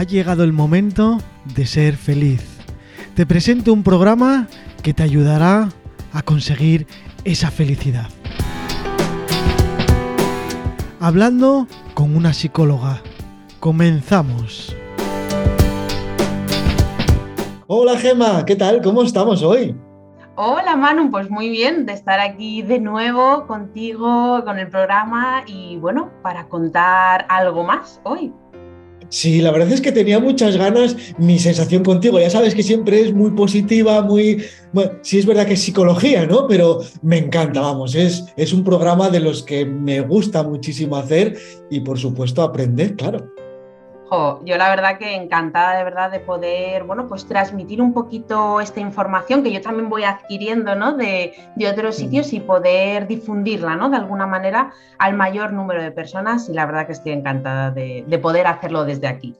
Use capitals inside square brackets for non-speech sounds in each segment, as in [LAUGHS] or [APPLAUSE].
ha llegado el momento de ser feliz. Te presento un programa que te ayudará a conseguir esa felicidad. Hablando con una psicóloga. Comenzamos. Hola Gema, ¿qué tal? ¿Cómo estamos hoy? Hola Manu, pues muy bien de estar aquí de nuevo contigo, con el programa y bueno, para contar algo más hoy. Sí, la verdad es que tenía muchas ganas. Mi sensación contigo, ya sabes que siempre es muy positiva, muy. Bueno, sí, es verdad que es psicología, ¿no? Pero me encanta, vamos. Es, es un programa de los que me gusta muchísimo hacer y, por supuesto, aprender, claro yo la verdad que encantada de verdad de poder, bueno, pues transmitir un poquito esta información que yo también voy adquiriendo, ¿no? De, otros sitios y poder difundirla, ¿no? De alguna manera al mayor número de personas y la verdad que estoy encantada de, de poder hacerlo desde aquí.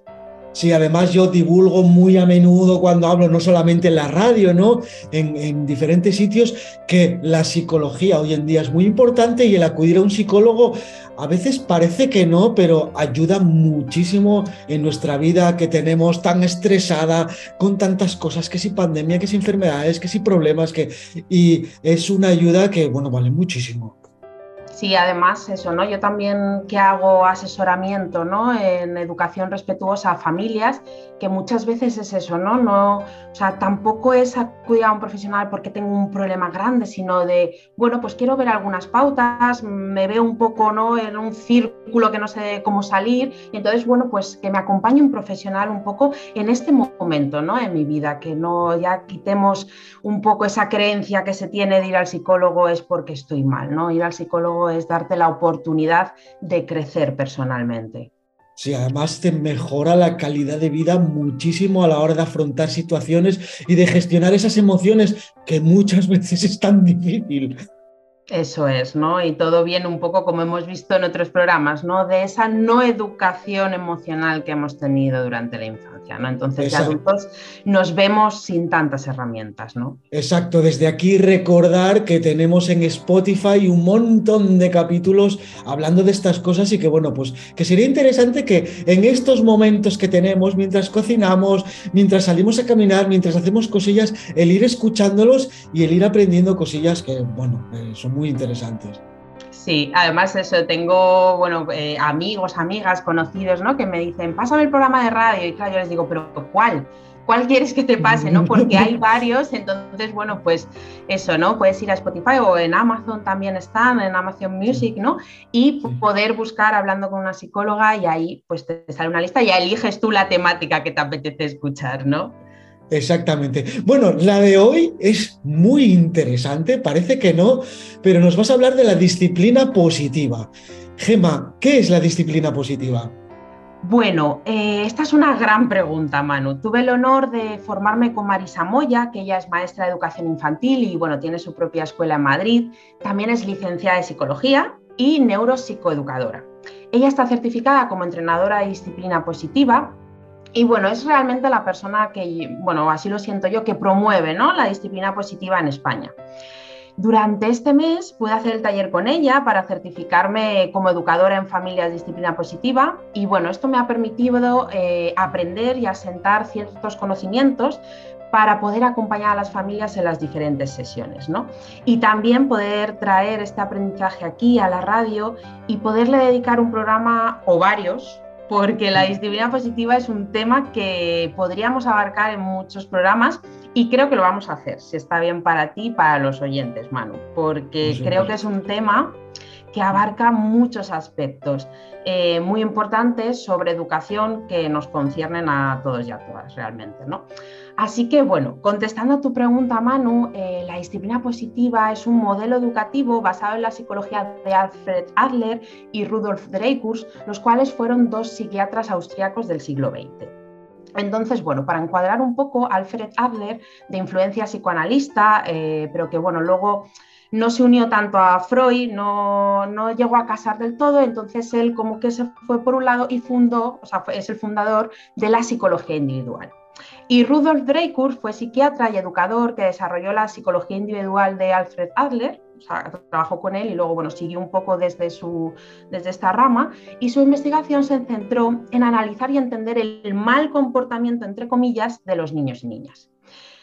Sí, además yo divulgo muy a menudo cuando hablo, no solamente en la radio, ¿no? En, diferentes sitios, que la psicología hoy en día es muy importante y el acudir a un psicólogo a veces parece que no, pero ayuda muchísimo en nuestra vida que tenemos tan estresada, con tantas cosas, que si pandemia, que si enfermedades, que si problemas, que... Y es una ayuda que, bueno, vale muchísimo. Sí, además eso, ¿no? Yo también que hago asesoramiento, ¿no? En educación respetuosa a familias, que muchas veces es eso, ¿no? No, o sea, tampoco es acudir a un profesional porque tengo un problema grande, sino de, bueno, pues quiero ver algunas pautas, me veo un poco, ¿no? En un círculo que no sé cómo salir, y entonces, bueno, pues que me acompañe un profesional un poco en este momento, ¿no? En mi vida, que no ya quitemos un poco esa creencia que se tiene de ir al psicólogo es porque estoy mal, ¿no? Ir al psicólogo es darte la oportunidad de crecer personalmente. Sí, además te mejora la calidad de vida muchísimo a la hora de afrontar situaciones y de gestionar esas emociones que muchas [LAUGHS] veces es tan difícil. Eso es, ¿no? Y todo viene un poco como hemos visto en otros programas, ¿no? De esa no educación emocional que hemos tenido durante la infancia, ¿no? Entonces, de adultos nos vemos sin tantas herramientas, ¿no? Exacto, desde aquí recordar que tenemos en Spotify un montón de capítulos hablando de estas cosas y que, bueno, pues que sería interesante que en estos momentos que tenemos, mientras cocinamos, mientras salimos a caminar, mientras hacemos cosillas, el ir escuchándolos y el ir aprendiendo cosillas que, bueno, eh, son muy muy interesantes. Sí, además eso, tengo, bueno, eh, amigos, amigas, conocidos, ¿no? Que me dicen, pásame el programa de radio. Y claro, yo les digo, pero ¿cuál? ¿Cuál quieres que te pase, no? Porque hay [LAUGHS] varios, entonces, bueno, pues eso, ¿no? Puedes ir a Spotify o en Amazon también están, en Amazon Music, ¿no? Y poder buscar hablando con una psicóloga y ahí pues te sale una lista y ya eliges tú la temática que te apetece escuchar, ¿no? Exactamente. Bueno, la de hoy es muy interesante, parece que no, pero nos vas a hablar de la disciplina positiva. Gema, ¿qué es la disciplina positiva? Bueno, eh, esta es una gran pregunta, Manu. Tuve el honor de formarme con Marisa Moya, que ella es maestra de educación infantil y bueno, tiene su propia escuela en Madrid. También es licenciada de psicología y neuropsicoeducadora. Ella está certificada como entrenadora de disciplina positiva y bueno, es realmente la persona que, bueno, así lo siento yo, que promueve ¿no? la disciplina positiva en España. Durante este mes pude hacer el taller con ella para certificarme como educadora en familias de disciplina positiva y bueno, esto me ha permitido eh, aprender y asentar ciertos conocimientos para poder acompañar a las familias en las diferentes sesiones, ¿no? Y también poder traer este aprendizaje aquí a la radio y poderle dedicar un programa o varios porque la disciplina positiva es un tema que podríamos abarcar en muchos programas y creo que lo vamos a hacer, si está bien para ti y para los oyentes, Manu, porque creo que es un tema que abarca muchos aspectos eh, muy importantes sobre educación que nos conciernen a todos y a todas realmente. ¿no? Así que bueno, contestando a tu pregunta, Manu, eh, la disciplina positiva es un modelo educativo basado en la psicología de Alfred Adler y Rudolf Dreikurs, los cuales fueron dos psiquiatras austriacos del siglo XX. Entonces, bueno, para encuadrar un poco, Alfred Adler, de influencia psicoanalista, eh, pero que bueno, luego no se unió tanto a Freud, no, llegó a casar del todo, entonces él como que se fue por un lado y fundó, o sea, es el fundador de la psicología individual. Y Rudolf Dreikurs fue psiquiatra y educador que desarrolló la psicología individual de Alfred Adler trabajó con él y luego bueno, siguió un poco desde, su, desde esta rama y su investigación se centró en analizar y entender el mal comportamiento, entre comillas, de los niños y niñas.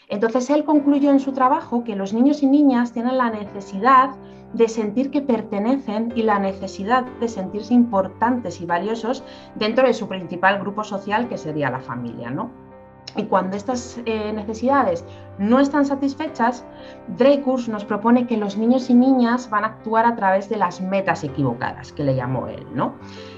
Entonces él concluyó en su trabajo que los niños y niñas tienen la necesidad de sentir que pertenecen y la necesidad de sentirse importantes y valiosos dentro de su principal grupo social que sería la familia, ¿no? Y cuando estas eh, necesidades no están satisfechas, Dreykus nos propone que los niños y niñas van a actuar a través de las metas equivocadas, que le llamó él, ¿no?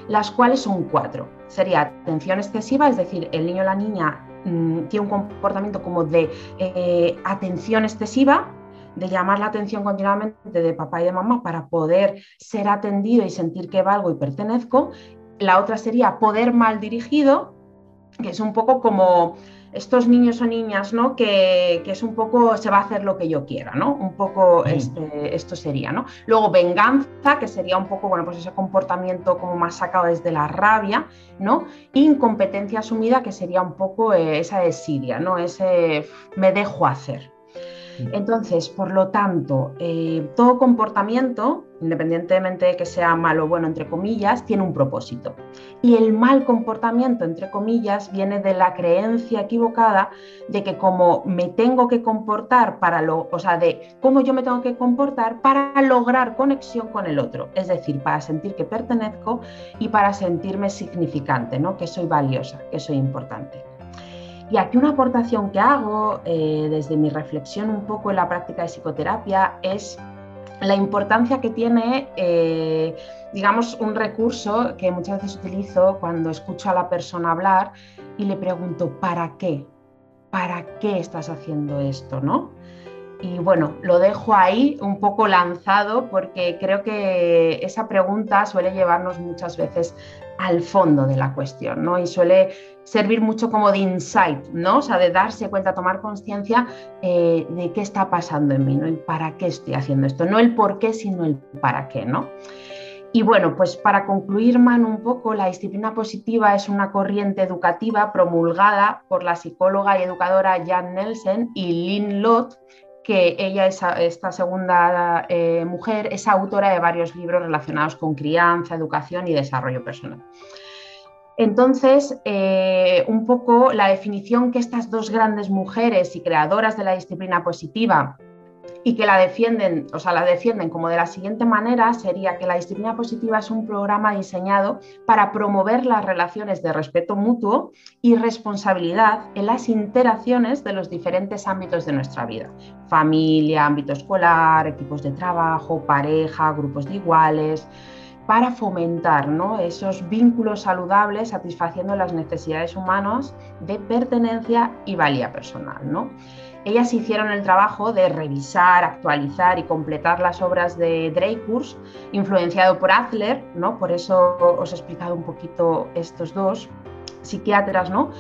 Las cuales son cuatro. Sería atención excesiva, es decir, el niño o la niña mm, tiene un comportamiento como de eh, atención excesiva, de llamar la atención continuamente de papá y de mamá para poder ser atendido y sentir que valgo y pertenezco. La otra sería poder mal dirigido, que es un poco como estos niños o niñas, ¿no? Que, es un poco, se va a hacer lo que yo quiera, ¿no? Un poco este, esto sería, ¿no? Luego venganza, que sería un poco, bueno, pues ese comportamiento como más sacado desde la rabia, ¿no? Incompetencia asumida, que sería un poco eh, esa desidia, ¿no? Ese me dejo hacer, entonces, por lo tanto, eh, todo comportamiento, independientemente de que sea malo o bueno, entre comillas, tiene un propósito. Y el mal comportamiento, entre comillas, viene de la creencia equivocada de que como me tengo que comportar para lo, o sea, de cómo yo me tengo que comportar para lograr conexión con el otro, es decir, para sentir que pertenezco y para sentirme significante, ¿no? Que soy valiosa, que soy importante. Y aquí una aportación que hago eh, desde mi reflexión un poco en la práctica de psicoterapia es la importancia que tiene, eh, digamos, un recurso que muchas veces utilizo cuando escucho a la persona hablar y le pregunto, ¿para qué? ¿Para qué estás haciendo esto? ¿no? Y bueno, lo dejo ahí un poco lanzado porque creo que esa pregunta suele llevarnos muchas veces al fondo de la cuestión, ¿no? Y suele servir mucho como de insight, ¿no? O sea, de darse cuenta, tomar conciencia eh, de qué está pasando en mí, ¿no? Y para qué estoy haciendo esto. No el por qué, sino el para qué, ¿no? Y bueno, pues para concluir, Manu, un poco, la disciplina positiva es una corriente educativa promulgada por la psicóloga y educadora Jan Nelson y Lynn Lott, que ella, esta segunda eh, mujer, es autora de varios libros relacionados con crianza, educación y desarrollo personal. Entonces, eh, un poco la definición que estas dos grandes mujeres y creadoras de la disciplina positiva y que la defienden, o sea, la defienden como de la siguiente manera sería que la disciplina positiva es un programa diseñado para promover las relaciones de respeto mutuo y responsabilidad en las interacciones de los diferentes ámbitos de nuestra vida. Familia, ámbito escolar, equipos de trabajo, pareja, grupos de iguales para fomentar esos vínculos saludables satisfaciendo las necesidades humanas de pertenencia y valía personal. ¿no? Ellas hicieron el trabajo de revisar, actualizar y completar las obras de Dreyfus, influenciado por Adler, ¿no? por eso os he explicado un poquito estos dos psiquiatras, ¿no?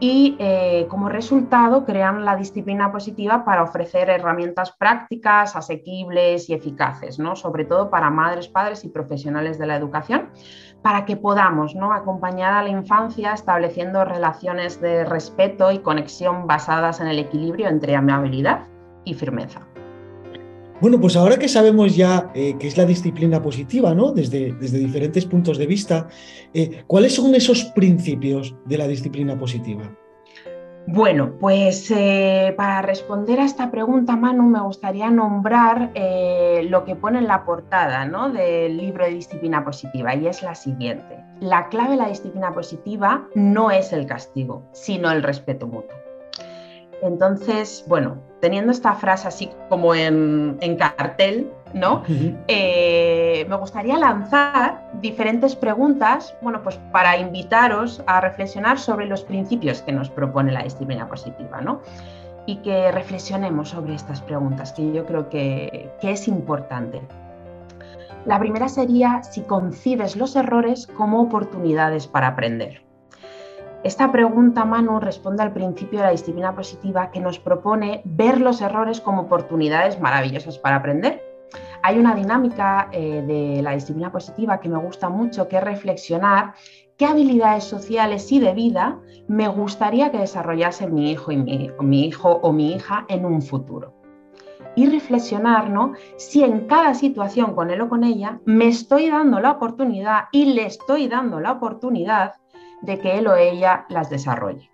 y eh, como resultado crean la disciplina positiva para ofrecer herramientas prácticas, asequibles y eficaces, ¿no? sobre todo para madres, padres y profesionales de la educación, para que podamos ¿no? acompañar a la infancia estableciendo relaciones de respeto y conexión basadas en el equilibrio entre amabilidad y firmeza. Bueno, pues ahora que sabemos ya eh, qué es la disciplina positiva, ¿no? Desde, desde diferentes puntos de vista, eh, ¿cuáles son esos principios de la disciplina positiva? Bueno, pues eh, para responder a esta pregunta, Manu, me gustaría nombrar lo que pone en la portada ¿no? del libro de disciplina positiva y es la siguiente. La clave de la disciplina positiva no es el castigo, sino el respeto mutuo. Entonces, bueno, teniendo esta frase así como en, cartel, ¿no? Eh, me gustaría lanzar diferentes preguntas, bueno, pues para invitaros a reflexionar sobre los principios que nos propone la disciplina positiva, ¿no? Y que reflexionemos sobre estas preguntas, que yo creo que, que es importante. La primera sería si concibes los errores como oportunidades para aprender. Esta pregunta, Manu, responde al principio de la disciplina positiva que nos propone ver los errores como oportunidades maravillosas para aprender. Hay una dinámica eh, de la disciplina positiva que me gusta mucho, que es reflexionar qué habilidades sociales y de vida me gustaría que desarrollase mi hijo, y mi hijo o mi hija en un futuro. y reflexionar. Si en cada situación con él o con ella me estoy dando la oportunidad y le estoy dando la oportunidad de que él o ella las desarrolle.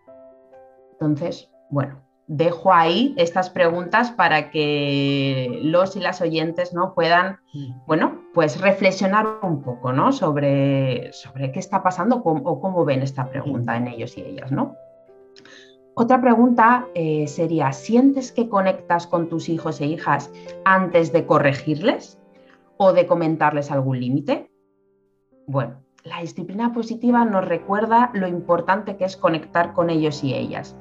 Entonces, bueno, dejo ahí estas preguntas para que los y las oyentes ¿no? puedan, bueno, pues reflexionar un poco, ¿no? Sobre, sobre qué está pasando o cómo ven esta pregunta en ellos y ellas, ¿no? Otra pregunta eh, sería, ¿sientes que conectas con tus hijos e hijas antes de corregirles o de comentarles algún límite? Bueno, la disciplina positiva nos recuerda lo importante que es conectar con ellos y ellas.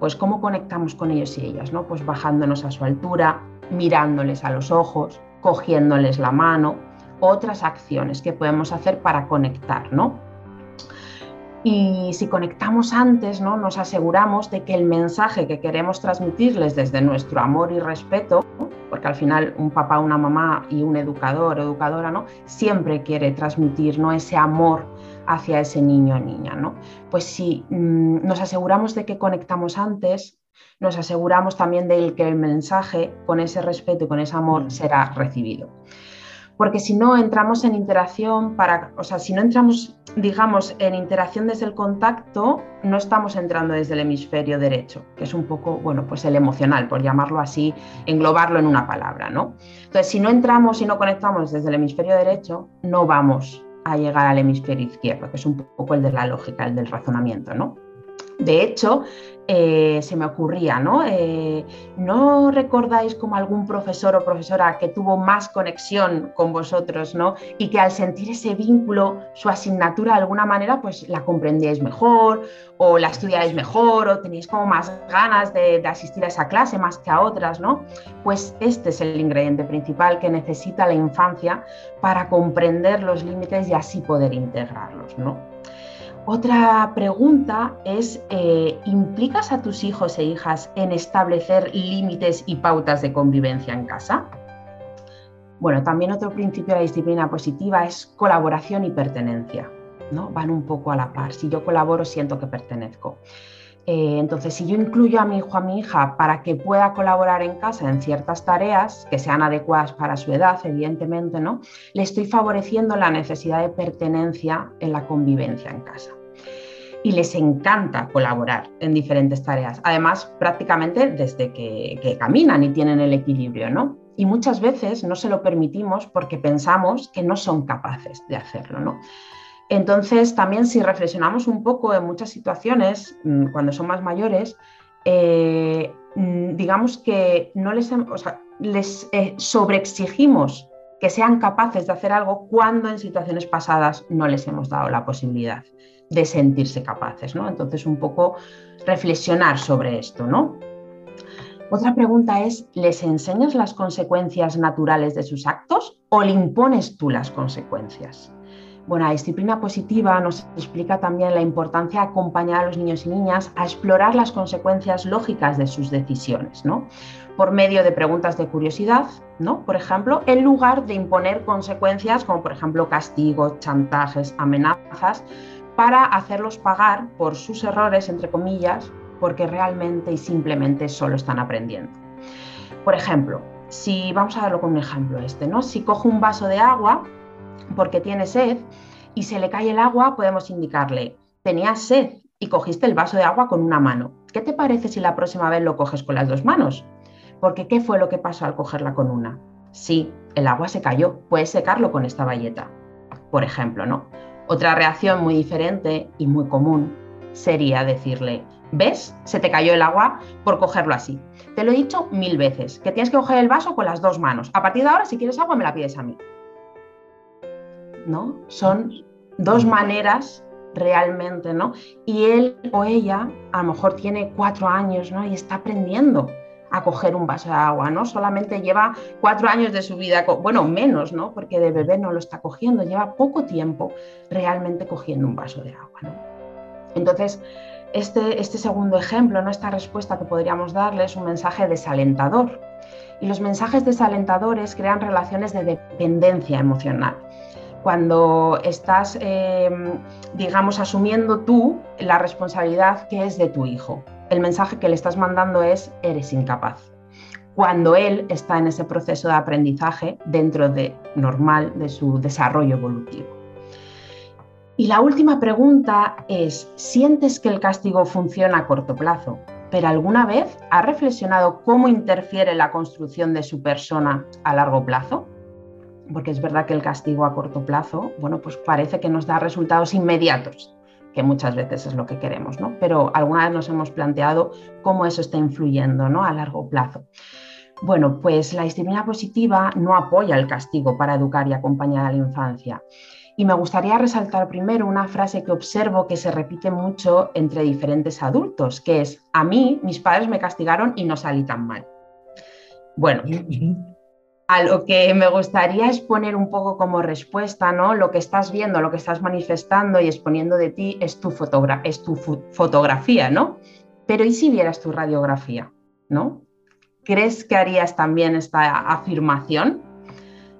Pues cómo conectamos con ellos y ellas, ¿no? Pues bajándonos a su altura, mirándoles a los ojos, cogiéndoles la mano, otras acciones que podemos hacer para conectar, ¿no? Y si conectamos antes, ¿no? nos aseguramos de que el mensaje que queremos transmitirles desde nuestro amor y respeto, porque al final un papá, una mamá y un educador o educadora ¿no? siempre quiere transmitir ¿no? ese amor hacia ese niño o niña. ¿no? Pues si mm, nos aseguramos de que conectamos antes, nos aseguramos también de que el mensaje con ese respeto y con ese amor mm. será recibido porque si no entramos en interacción para, o sea, si no entramos, digamos, en interacción desde el contacto, no estamos entrando desde el hemisferio derecho, que es un poco, bueno, pues el emocional, por llamarlo así, englobarlo en una palabra, ¿no? Entonces, si no entramos y no conectamos desde el hemisferio derecho, no vamos a llegar al hemisferio izquierdo, que es un poco el de la lógica, el del razonamiento, ¿no? De hecho, eh, se me ocurría, ¿no? Eh, ¿No recordáis como algún profesor o profesora que tuvo más conexión con vosotros, ¿no? Y que al sentir ese vínculo, su asignatura de alguna manera, pues la comprendíais mejor, o la estudiáis mejor, o tenéis como más ganas de, de asistir a esa clase más que a otras, ¿no? Pues este es el ingrediente principal que necesita la infancia para comprender los límites y así poder integrarlos, ¿no? Otra pregunta es, eh, ¿implicas a tus hijos e hijas en establecer límites y pautas de convivencia en casa? Bueno, también otro principio de la disciplina positiva es colaboración y pertenencia. ¿no? Van un poco a la par. Si yo colaboro, siento que pertenezco. Eh, entonces, si yo incluyo a mi hijo, a mi hija, para que pueda colaborar en casa en ciertas tareas que sean adecuadas para su edad, evidentemente, ¿no? Le estoy favoreciendo la necesidad de pertenencia en la convivencia en casa. Y les encanta colaborar en diferentes tareas, además prácticamente desde que, que caminan y tienen el equilibrio, ¿no? Y muchas veces no se lo permitimos porque pensamos que no son capaces de hacerlo, ¿no? Entonces, también si reflexionamos un poco en muchas situaciones, mm, cuando son más mayores, eh, mm, digamos que no les, eh, sobreexigimos que sean capaces de hacer algo cuando en situaciones pasadas no les hemos dado la posibilidad de sentirse capaces, ¿no? Entonces, un poco reflexionar sobre esto, ¿no? Otra pregunta es, ¿les enseñas las consecuencias naturales de sus actos o le impones tú las consecuencias? Bueno, la disciplina positiva nos explica también la importancia de acompañar a los niños y niñas a explorar las consecuencias lógicas de sus decisiones, ¿no? Por medio de preguntas de curiosidad, ¿no? Por ejemplo, en lugar de imponer consecuencias como por ejemplo castigos, chantajes, amenazas, para hacerlos pagar por sus errores, entre comillas, porque realmente y simplemente solo están aprendiendo. Por ejemplo, si vamos a darlo con un ejemplo este, ¿no? Si cojo un vaso de agua porque tiene sed y se le cae el agua, podemos indicarle, tenías sed y cogiste el vaso de agua con una mano. ¿Qué te parece si la próxima vez lo coges con las dos manos? Porque ¿qué fue lo que pasó al cogerla con una? Sí, el agua se cayó, puedes secarlo con esta bayeta, por ejemplo, ¿no? Otra reacción muy diferente y muy común sería decirle, ¿ves? Se te cayó el agua por cogerlo así. Te lo he dicho mil veces, que tienes que coger el vaso con las dos manos. A partir de ahora, si quieres agua, me la pides a mí. ¿No? Son dos maneras realmente, ¿no? Y él o ella a lo mejor tiene cuatro años, ¿no? Y está aprendiendo a coger un vaso de agua, ¿no? Solamente lleva cuatro años de su vida, bueno, menos, ¿no? Porque de bebé no lo está cogiendo, lleva poco tiempo realmente cogiendo un vaso de agua, ¿no? Entonces, este, este segundo ejemplo, ¿no? esta respuesta que podríamos darle es un mensaje desalentador. Y los mensajes desalentadores crean relaciones de dependencia emocional cuando estás, em, digamos, asumiendo tú la responsabilidad que es de tu hijo. El mensaje que le estás mandando es, eres incapaz. cuando él está en ese proceso de aprendizaje dentro de normal de su desarrollo evolutivo. Y la última pregunta es, ¿sientes que el castigo funciona a corto plazo? ¿Pero alguna vez ha reflexionado cómo interfiere la construcción de su persona a largo plazo? Porque es verdad que el castigo a corto plazo, bueno, pues parece que nos da resultados inmediatos, que muchas veces es lo que queremos, ¿no? Pero alguna vez nos hemos planteado cómo eso está influyendo, ¿no? A largo plazo. Bueno, pues la disciplina positiva no apoya el castigo para educar y acompañar a la infancia. Y me gustaría resaltar primero una frase que observo que se repite mucho entre diferentes adultos, que es, a mí mis padres me castigaron y no salí tan mal. Bueno, a lo que me gustaría exponer un poco como respuesta, ¿no? Lo que estás viendo, lo que estás manifestando y exponiendo de ti es tu, es tu fotografía, ¿no? Pero ¿y si vieras tu radiografía, ¿no? ¿Crees que harías también esta afirmación?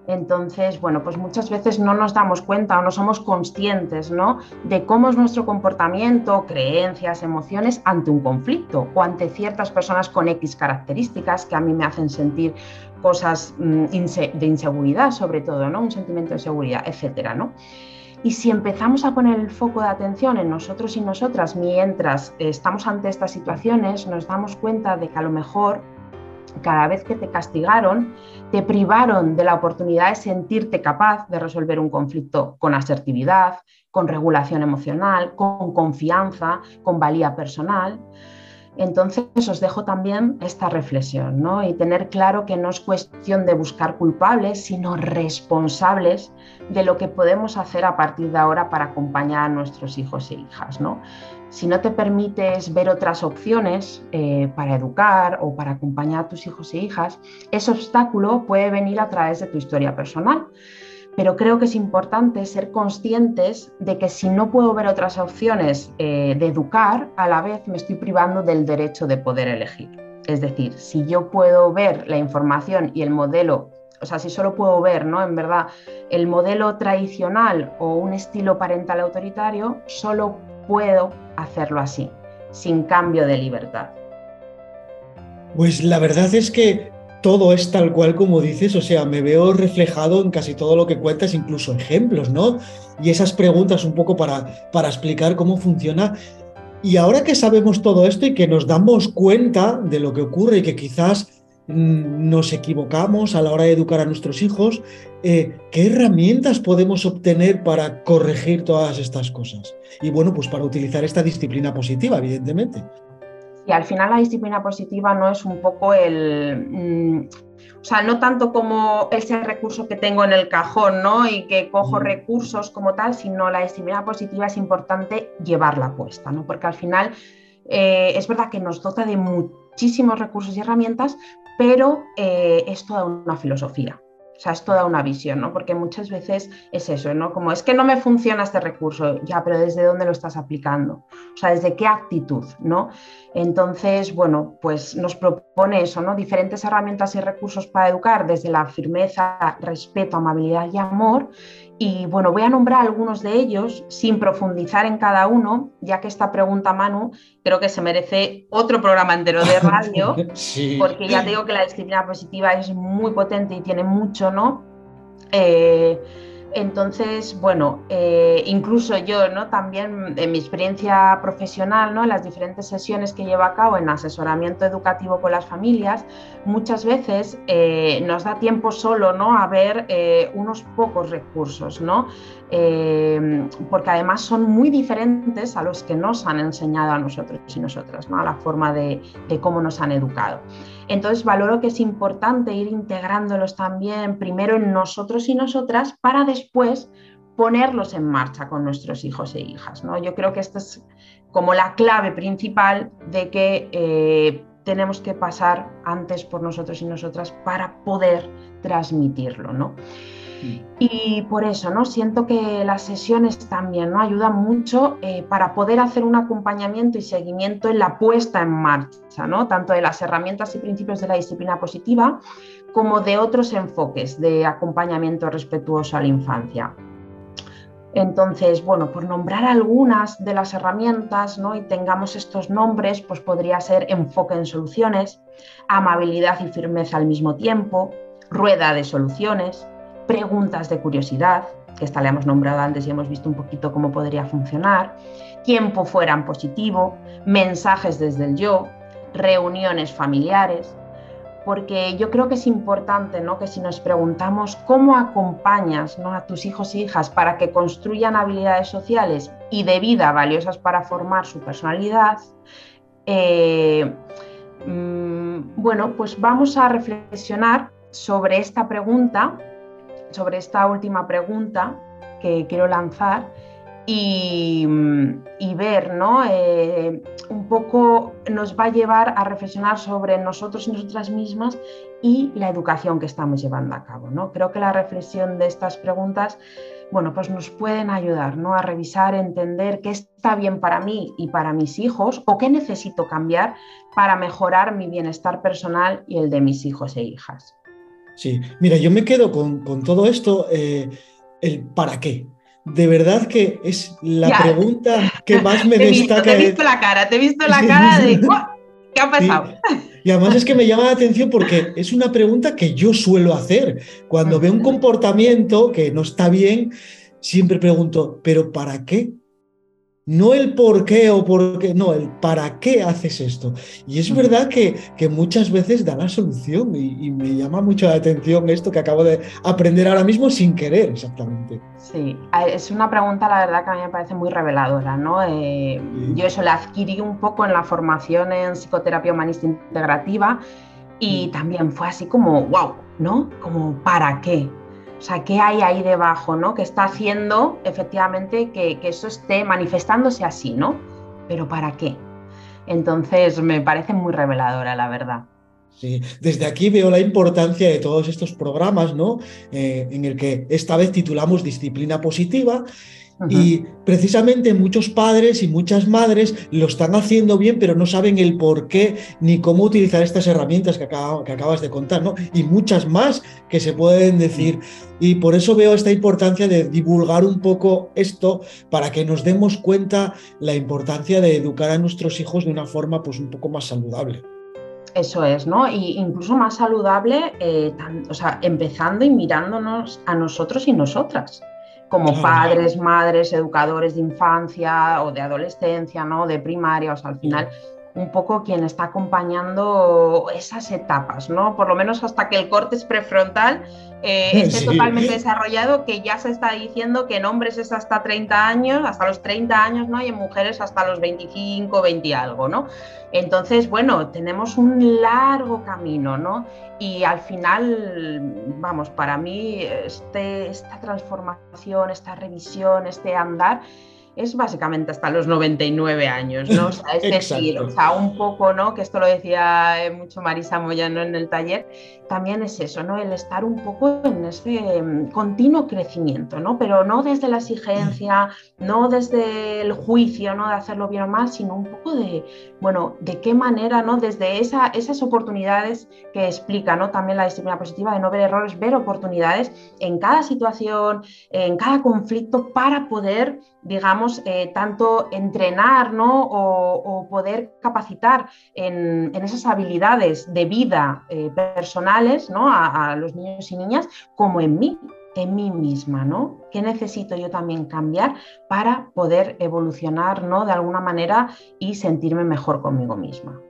Entonces, bueno, pues muchas veces no nos damos cuenta o no somos conscientes ¿no? de cómo es nuestro comportamiento, creencias, emociones ante un conflicto o ante ciertas personas con X características que a mí me hacen sentir cosas mm, de inseguridad, sobre todo, ¿no? Un sentimiento de seguridad, etcétera, ¿no? Y si empezamos a poner el foco de atención en nosotros y nosotras mientras estamos ante estas situaciones, nos damos cuenta de que a lo mejor cada vez que te castigaron, te privaron de la oportunidad de sentirte capaz de resolver un conflicto con asertividad, con regulación emocional, con confianza, con valía personal. Entonces os dejo también esta reflexión ¿no? y tener claro que no es cuestión de buscar culpables, sino responsables de lo que podemos hacer a partir de ahora para acompañar a nuestros hijos e hijas. ¿no? Si no te permites ver otras opciones eh, para educar o para acompañar a tus hijos e hijas, ese obstáculo puede venir a través de tu historia personal. Pero creo que es importante ser conscientes de que si no puedo ver otras opciones eh, de educar, a la vez me estoy privando del derecho de poder elegir. Es decir, si yo puedo ver la información y el modelo o sea, si solo puedo ver, ¿no? En verdad, el modelo tradicional o un estilo parental autoritario, solo puedo hacerlo así, sin cambio de libertad. Pues la verdad es que todo es tal cual como dices, o sea, me veo reflejado en casi todo lo que cuentas, incluso ejemplos, ¿no? Y esas preguntas un poco para, para explicar cómo funciona. Y ahora que sabemos todo esto y que nos damos cuenta de lo que ocurre y que quizás Mm, nos equivocamos a la hora de educar a nuestros hijos, eh, ¿qué herramientas podemos obtener para corregir todas estas cosas? Y bueno, pues para utilizar esta disciplina positiva, evidentemente. Y al final la disciplina positiva no es un poco el... Mm, o sea, no tanto como ese recurso que tengo en el cajón, ¿no? Y que cojo mm. recursos como tal, sino la disciplina positiva es importante llevarla puesta, ¿no? Porque al final eh, es verdad que nos dota de muchísimos recursos y herramientas, pero eh, es toda una filosofía. O sea, es toda una visión, ¿no? Porque muchas veces es eso, ¿no? Como es que no me funciona este recurso, ya, pero ¿desde dónde lo estás aplicando? O sea, ¿desde qué actitud, ¿no? Entonces, bueno, pues nos propone eso, ¿no? Diferentes herramientas y recursos para educar desde la firmeza, respeto, amabilidad y amor y bueno, voy a nombrar algunos de ellos sin profundizar en cada uno, ya que esta pregunta, Manu, creo que se merece otro programa entero de radio, [LAUGHS] porque ya digo que la disciplina positiva es muy potente y tiene mucho, ¿no? Eh, entonces, bueno, eh, incluso yo, ¿no? También en mi experiencia profesional, ¿no? En las diferentes sesiones que llevo a cabo en asesoramiento educativo con las familias, muchas veces eh, nos da tiempo solo, ¿no? A ver eh, unos pocos recursos, ¿no? porque además son muy diferentes a los que nos han enseñado a nosotros y nosotras, ¿no? A la forma de, de cómo nos han educado. Entonces valoro que es importante ir integrándolos también primero en nosotros y nosotras para después ponerlos en marcha con nuestros hijos e hijas. ¿no? Yo creo que esta es como la clave principal de que eh, tenemos que pasar antes por nosotros y nosotras para poder transmitirlo. ¿no? Y por eso, ¿no? Siento que las sesiones también ¿no? ayudan mucho eh, para poder hacer un acompañamiento y seguimiento en la puesta en marcha, ¿no? Tanto de las herramientas y principios de la disciplina positiva como de otros enfoques de acompañamiento respetuoso a la infancia. Entonces, bueno, por nombrar algunas de las herramientas, ¿no? Y tengamos estos nombres, pues podría ser enfoque en soluciones, amabilidad y firmeza al mismo tiempo, rueda de soluciones, preguntas de curiosidad, que esta la hemos nombrado antes y hemos visto un poquito cómo podría funcionar, tiempo fuera en positivo, mensajes desde el yo, reuniones familiares, porque yo creo que es importante ¿no? que si nos preguntamos cómo acompañas ¿no? a tus hijos e hijas para que construyan habilidades sociales y de vida valiosas para formar su personalidad, eh, mm, bueno, pues vamos a reflexionar sobre esta pregunta, sobre esta última pregunta que quiero lanzar y, ver, ¿no? Eh, un poco nos va a llevar a reflexionar sobre nosotros y nosotras mismas y la educación que estamos llevando a cabo, ¿no? Creo que la reflexión de estas preguntas, bueno, pues nos pueden ayudar, ¿no? A revisar, entender qué está bien para mí y para mis hijos o qué necesito cambiar para mejorar mi bienestar personal y el de mis hijos e hijas. Sí, mira, yo me quedo con, todo esto, eh, el para qué de verdad que es la pregunta que más me [LAUGHS] destaca. te he visto la cara, te he visto la cara de [LAUGHS] ¿qué ha pasado? Y además es que me llama la atención porque es una pregunta que yo suelo hacer. Cuando veo un comportamiento que no está bien, siempre pregunto, ¿pero para qué? No el por qué o por qué, no, el para qué haces esto. Y es verdad que, que muchas veces da la solución y, me llama mucho la atención esto que acabo de aprender ahora mismo sin querer exactamente. Sí, es una pregunta la verdad que a mí me parece muy reveladora, ¿no? Eh, yo eso la adquirí un poco en la formación en psicoterapia humanista integrativa y también fue así como, wow, ¿no? Como, ¿para qué? O sea, ¿qué hay ahí debajo, ¿no? Que está haciendo efectivamente que, eso esté manifestándose así, ¿no? Pero ¿para qué? Entonces me parece muy reveladora, la verdad. Sí, desde aquí veo la importancia de todos estos programas, ¿no? Eh, en el que esta vez titulamos Disciplina Positiva y precisamente muchos padres y muchas madres lo están haciendo bien, pero no saben el por qué ni cómo utilizar estas herramientas que, que acabas de contar, ¿no? Y muchas más que se pueden decir. Y por eso veo esta importancia de divulgar un poco esto para que nos demos cuenta la importancia de educar a nuestros hijos de una forma pues un poco más saludable. Eso es, ¿no? Y incluso más saludable, eh, o sea, empezando y mirándonos a nosotros y nosotras como padres, madres, educadores de infancia o de adolescencia, ¿no? De primaria, o sea, al final un poco quien está acompañando esas etapas, ¿no? Por lo menos hasta que el córtex prefrontal eh, esté totalmente desarrollado, que ya se está diciendo que en hombres es hasta 30 años, hasta los 30 años, ¿no? Y en mujeres hasta los 25, 20 y algo, ¿no? Entonces, bueno, tenemos un largo camino, ¿no? Y al final, vamos, para mí este, esta transformación, esta revisión, este andar, es básicamente hasta los 99 años, ¿no? O sea, es decir, o sea, un poco, ¿no? Que esto lo decía eh, mucho Marisa Moyano en el taller, también es eso, ¿no? El estar un poco en ese mm, continuo crecimiento, ¿no? Pero no desde la exigencia, no desde el juicio, ¿no? De hacerlo bien o mal, sino un poco de, bueno, de qué manera, ¿no? Desde esa, esas oportunidades que explica, ¿no? También la disciplina positiva de no ver errores, ver oportunidades en cada situación, en cada conflicto para poder digamos, eh, tanto entrenar ¿no? o, poder capacitar en, esas habilidades de vida eh, personales ¿no? a, los niños y niñas, como en mí, en mí misma, ¿no? ¿Qué necesito yo también cambiar para poder evolucionar, ¿no? De alguna manera y sentirme mejor conmigo misma.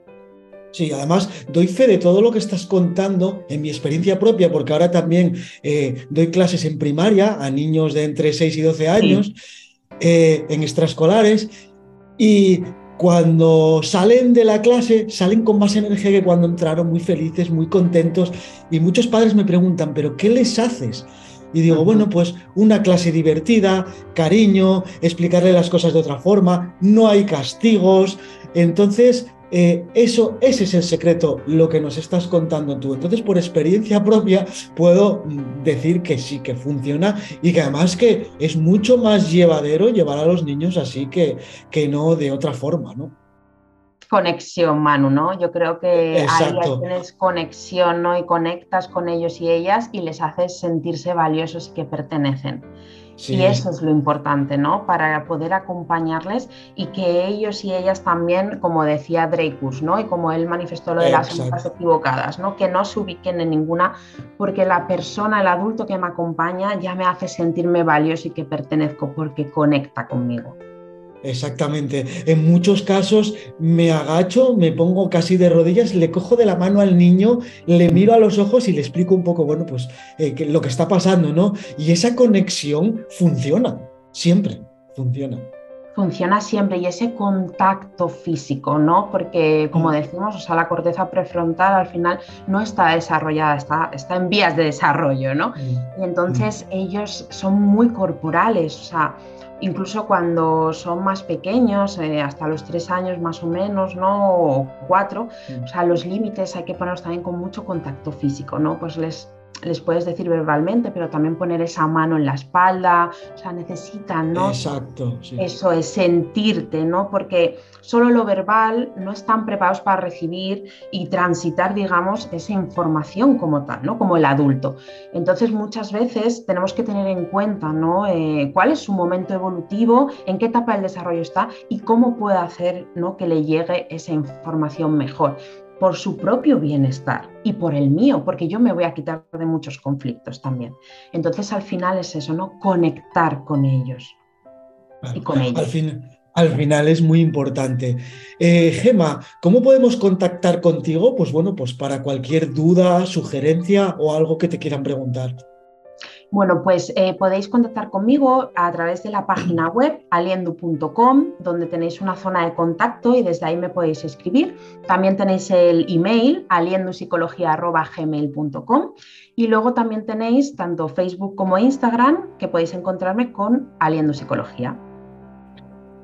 Sí, además doy fe de todo lo que estás contando en mi experiencia propia, porque ahora también eh, doy clases en primaria a niños de entre 6 y 12 años. Eh, en extraescolares y cuando salen de la clase salen con más energía que cuando entraron, muy felices, muy contentos y muchos padres me preguntan, pero ¿qué les haces? Y digo, bueno, pues una clase divertida, cariño, explicarle las cosas de otra forma, no hay castigos. Entonces, eh, eso, ese es el secreto, lo que nos estás contando tú. Entonces, por experiencia propia, puedo mm, decir que sí, que funciona y que además que es mucho más llevadero llevar a los niños así que, que no de otra forma, ¿no? Conexión, Manu, ¿no? Yo creo que ahí tienes conexión, ¿no? Y conectas con ellos y ellas y les haces sentirse valiosos y que pertenecen. Y eso es lo importante, ¿no? Para poder acompañarles y que ellos y ellas también, como decía Dreykus, ¿no? Y como él manifestó lo de las sombras equivocadas, ¿no? Que no se ubiquen en ninguna, porque la persona, el adulto que me acompaña ya me hace sentirme valioso y que pertenezco porque conecta conmigo. Exactamente. En muchos casos me agacho, me pongo casi de rodillas, le cojo de la mano al niño, le miro a los ojos y le explico un poco, bueno, pues eh, lo que está pasando, ¿no? Y esa conexión funciona, siempre funciona. Funciona siempre y ese contacto físico, ¿no? Porque, como mm. decimos, o sea, la corteza prefrontal al final no está desarrollada, está, está en vías de desarrollo, ¿no? Mm. Y entonces mm. ellos son muy corporales, o sea, incluso cuando son más pequeños, eh, hasta los tres años más o menos, ¿no? O cuatro, o sea, los límites hay que ponerlos también con mucho contacto físico, ¿no? Pues les les puedes decir verbalmente, pero también poner esa mano en la espalda, o sea, necesitan, ¿no? Exacto. Eso es sentirte, ¿no? Porque solo lo verbal no están preparados para recibir y transitar, digamos, esa información como tal, ¿no? Como el adulto. Entonces, muchas veces tenemos que tener en cuenta, ¿no? Eh, cuál es su momento evolutivo, en qué etapa del desarrollo está y cómo puede hacer, ¿no? Que le llegue esa información mejor por su propio bienestar y por el mío, porque yo me voy a quitar de muchos conflictos también. Entonces al final es eso, ¿no? Conectar con ellos y con ellos. Al, fin, al final es muy importante. Eh, Gema, ¿cómo podemos contactar contigo? Pues bueno, pues para cualquier duda, sugerencia o algo que te quieran preguntar. Bueno, pues eh, podéis contactar conmigo a través de la página web aliendu.com, donde tenéis una zona de contacto y desde ahí me podéis escribir. También tenéis el email aliendupsicología.gmail.com y luego también tenéis tanto Facebook como Instagram que podéis encontrarme con Aliendu Psicología.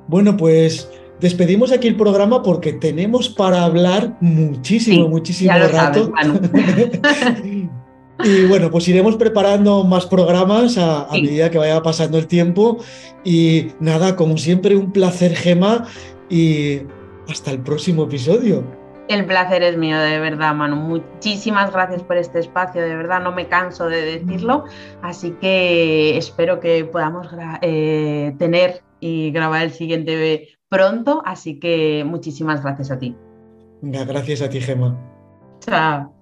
Bueno, pues despedimos aquí el programa porque tenemos para hablar muchísimo, muchísimo rato. [LAUGHS] Y bueno, pues iremos preparando más programas a, medida que vaya pasando el tiempo. Y nada, como siempre, un placer, Gema, y hasta el próximo episodio. El placer es mío, de verdad, Manu. Muchísimas gracias por este espacio, de verdad, no me canso de decirlo. Así que espero que podamos eh, tener y grabar el siguiente pronto. Así que muchísimas gracias a ti. gracias a ti, Gema. Chao.